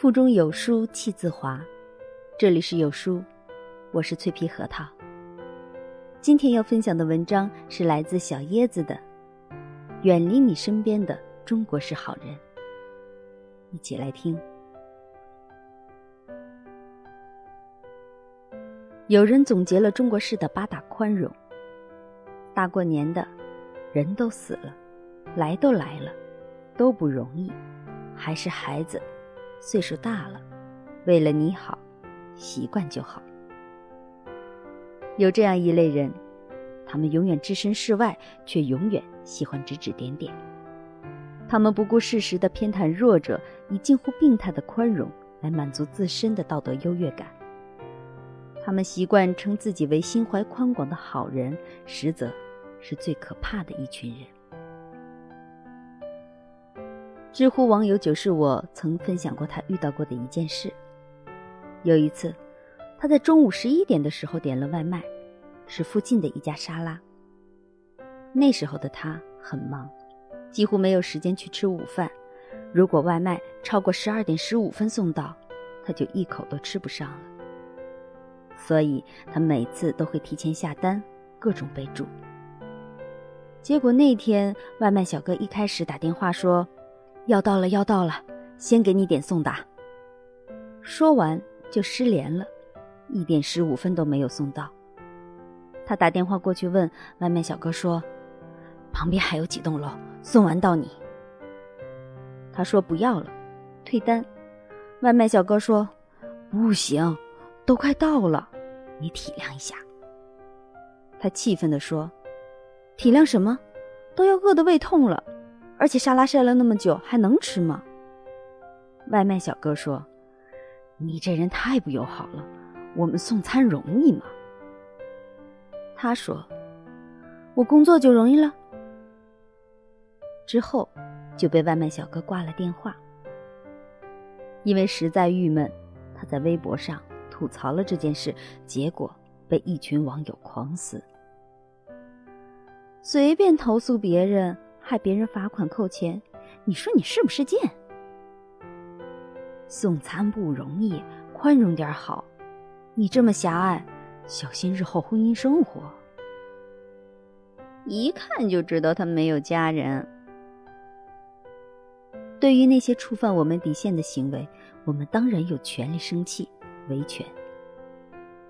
腹中有书气自华。这里是有书，我是脆皮核桃。今天要分享的文章是来自小椰子的《远离你身边的中国式好人》，一起来听。有人总结了中国式的八大宽容：大过年的，人都死了，来都来了，都不容易，还是孩子，岁数大了，为了你好，习惯就好。有这样一类人，他们永远置身事外，却永远喜欢指指点点。他们不顾事实的偏袒弱者，以近乎病态的宽容来满足自身的道德优越感。他们习惯称自己为心怀宽广的好人，实则是最可怕的一群人。知乎网友九是我曾分享过他遇到过的一件事。有一次，他在中午十一点的时候点了外卖，是附近的一家沙拉。那时候的他很忙，几乎没有时间去吃午饭。如果外卖超过十二点十五分送到，他就一口都吃不上了。所以他每次都会提前下单，各种备注。结果那天外卖小哥一开始打电话说：“要到了，要到了，先给你点送达。”说完就失联了，一点十五分都没有送到。他打电话过去问外卖小哥说：“旁边还有几栋楼，送完到你。”他说不要了，退单。外卖小哥说：“不行。”都快到了，你体谅一下。他气愤地说：“体谅什么？都要饿得胃痛了，而且沙拉晒了那么久，还能吃吗？”外卖小哥说：“你这人太不友好了，我们送餐容易吗？”他说：“我工作就容易了。”之后就被外卖小哥挂了电话，因为实在郁闷，他在微博上。吐槽了这件事，结果被一群网友狂撕。随便投诉别人，害别人罚款扣钱，你说你是不是贱？送餐不容易，宽容点好。你这么狭隘，小心日后婚姻生活。一看就知道他没有家人。对于那些触犯我们底线的行为，我们当然有权利生气。维权。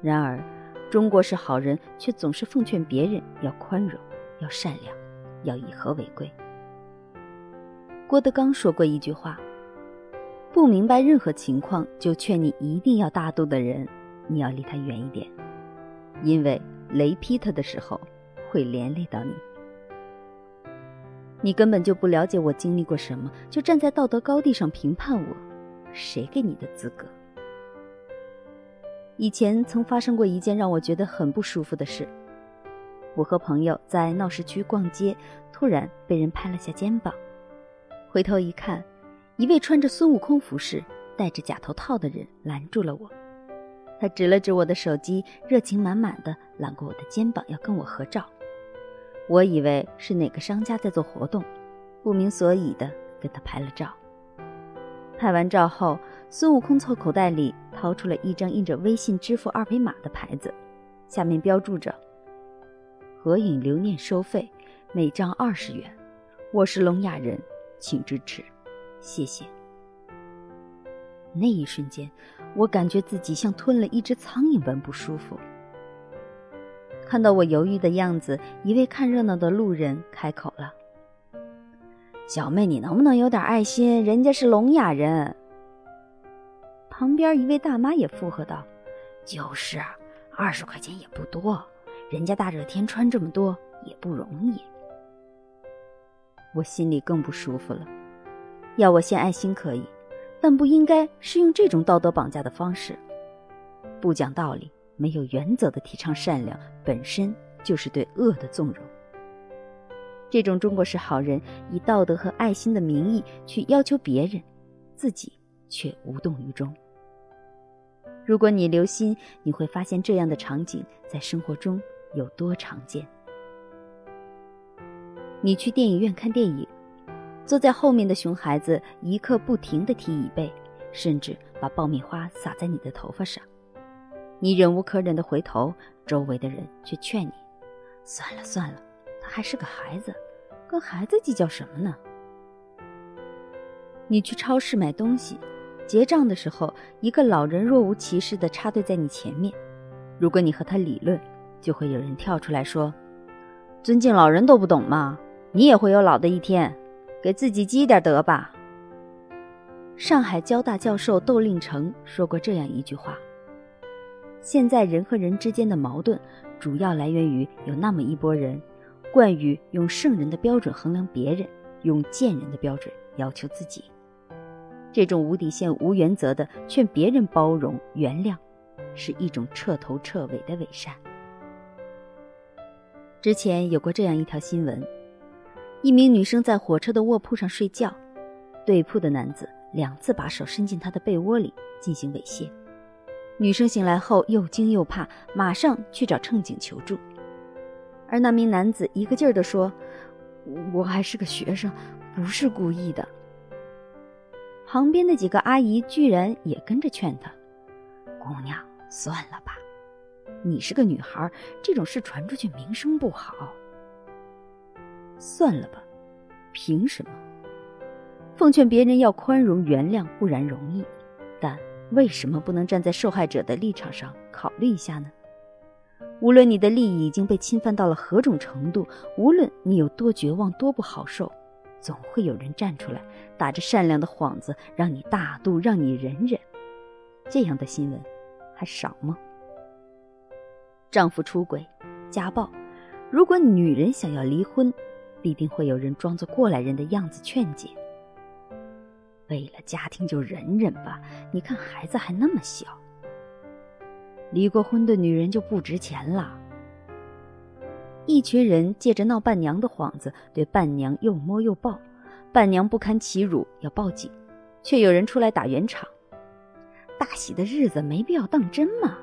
然而，中国式好人却总是奉劝别人要宽容、要善良、要以和为贵。郭德纲说过一句话：“不明白任何情况就劝你一定要大度的人，你要离他远一点，因为雷劈他的时候会连累到你。你根本就不了解我经历过什么，就站在道德高地上评判我，谁给你的资格？”以前曾发生过一件让我觉得很不舒服的事。我和朋友在闹市区逛街，突然被人拍了下肩膀。回头一看，一位穿着孙悟空服饰、戴着假头套的人拦住了我。他指了指我的手机，热情满满的揽过我的肩膀，要跟我合照。我以为是哪个商家在做活动，不明所以的跟他拍了照。拍完照后，孙悟空从口袋里掏出了一张印着微信支付二维码的牌子，下面标注着：“合影留念收费，每张二十元。我是聋哑人，请支持，谢谢。”那一瞬间，我感觉自己像吞了一只苍蝇般不舒服。看到我犹豫的样子，一位看热闹的路人开口了。小妹，你能不能有点爱心？人家是聋哑人。旁边一位大妈也附和道：“就是，二十块钱也不多，人家大热天穿这么多也不容易。”我心里更不舒服了。要我献爱心可以，但不应该是用这种道德绑架的方式。不讲道理、没有原则的提倡善良，本身就是对恶的纵容。这种中国式好人以道德和爱心的名义去要求别人，自己却无动于衷。如果你留心，你会发现这样的场景在生活中有多常见。你去电影院看电影，坐在后面的熊孩子一刻不停地踢椅背，甚至把爆米花洒在你的头发上。你忍无可忍的回头，周围的人却劝你：“算了算了，他还是个孩子，跟孩子计较什么呢？”你去超市买东西，结账的时候，一个老人若无其事地插队在你前面。如果你和他理论，就会有人跳出来说：“尊敬老人都不懂吗？你也会有老的一天，给自己积点德吧。”上海交大教授窦令成说过这样一句话。现在人和人之间的矛盾，主要来源于有那么一拨人，惯于用圣人的标准衡量别人，用贱人的标准要求自己。这种无底线、无原则的劝别人包容、原谅，是一种彻头彻尾的伪善。之前有过这样一条新闻：一名女生在火车的卧铺上睡觉，对铺的男子两次把手伸进她的被窝里进行猥亵。女生醒来后又惊又怕，马上去找乘警求助。而那名男子一个劲儿地说：“我还是个学生，不是故意的。”旁边的几个阿姨居然也跟着劝他：“姑娘，算了吧，你是个女孩，这种事传出去名声不好。算了吧，凭什么？奉劝别人要宽容原谅固然容易，但……”为什么不能站在受害者的立场上考虑一下呢？无论你的利益已经被侵犯到了何种程度，无论你有多绝望、多不好受，总会有人站出来，打着善良的幌子，让你大度，让你忍忍。这样的新闻还少吗？丈夫出轨、家暴，如果女人想要离婚，必定会有人装作过来人的样子劝解。为了家庭就忍忍吧，你看孩子还那么小。离过婚的女人就不值钱了。一群人借着闹伴娘的幌子，对伴娘又摸又抱，伴娘不堪其辱要报警，却有人出来打圆场。大喜的日子没必要当真嘛，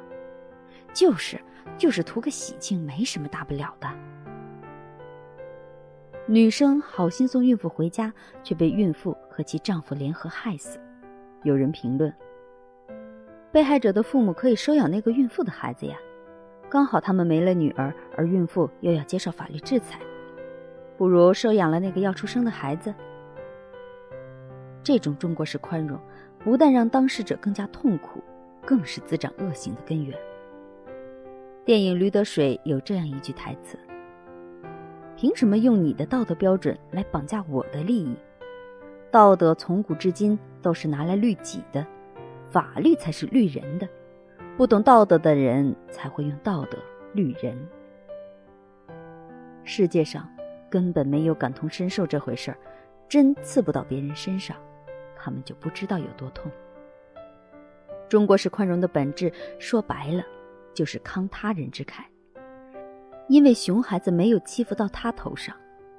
就是就是图个喜庆，没什么大不了的。女生好心送孕妇回家，却被孕妇和其丈夫联合害死。有人评论：被害者的父母可以收养那个孕妇的孩子呀，刚好他们没了女儿，而孕妇又要接受法律制裁，不如收养了那个要出生的孩子。这种中国式宽容，不但让当事者更加痛苦，更是滋长恶行的根源。电影《驴得水》有这样一句台词。凭什么用你的道德标准来绑架我的利益？道德从古至今都是拿来律己的，法律才是律人的。不懂道德的人才会用道德律人。世界上根本没有感同身受这回事儿，针刺不到别人身上，他们就不知道有多痛。中国式宽容的本质，说白了，就是慷他人之慨。因为熊孩子没有欺负到他头上，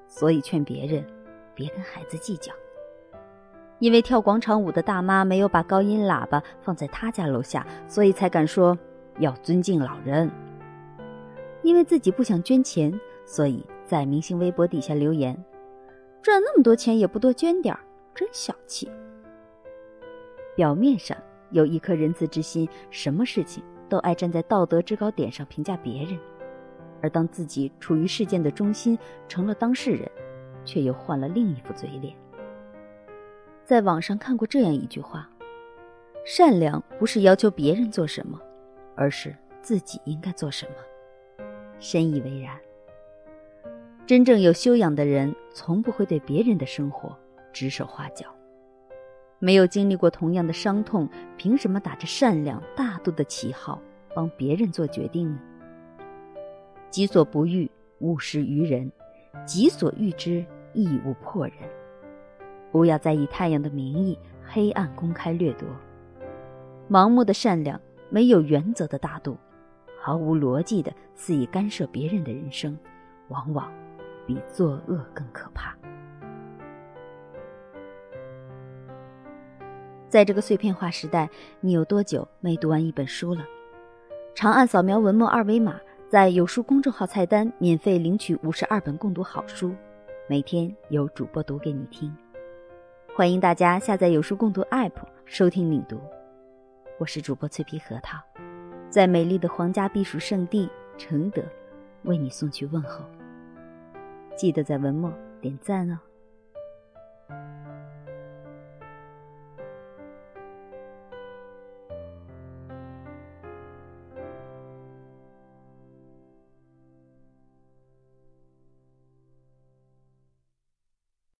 所以劝别人别跟孩子计较。因为跳广场舞的大妈没有把高音喇叭放在他家楼下，所以才敢说要尊敬老人。因为自己不想捐钱，所以在明星微博底下留言：“赚那么多钱也不多捐点，真小气。”表面上有一颗仁慈之心，什么事情都爱站在道德制高点上评价别人。而当自己处于事件的中心，成了当事人，却又换了另一副嘴脸。在网上看过这样一句话：“善良不是要求别人做什么，而是自己应该做什么。”深以为然。真正有修养的人，从不会对别人的生活指手画脚。没有经历过同样的伤痛，凭什么打着善良大度的旗号帮别人做决定呢？己所不欲，勿施于人；己所欲之，亦勿迫人。不要再以太阳的名义黑暗公开掠夺。盲目的善良，没有原则的大度，毫无逻辑的肆意干涉别人的人生，往往比作恶更可怕。在这个碎片化时代，你有多久没读完一本书了？长按扫描文末二维码。在有书公众号菜单免费领取五十二本共读好书，每天有主播读给你听。欢迎大家下载有书共读 APP，收听领读，我是主播脆皮核桃，在美丽的皇家避暑胜地承德，为你送去问候。记得在文末点赞哦。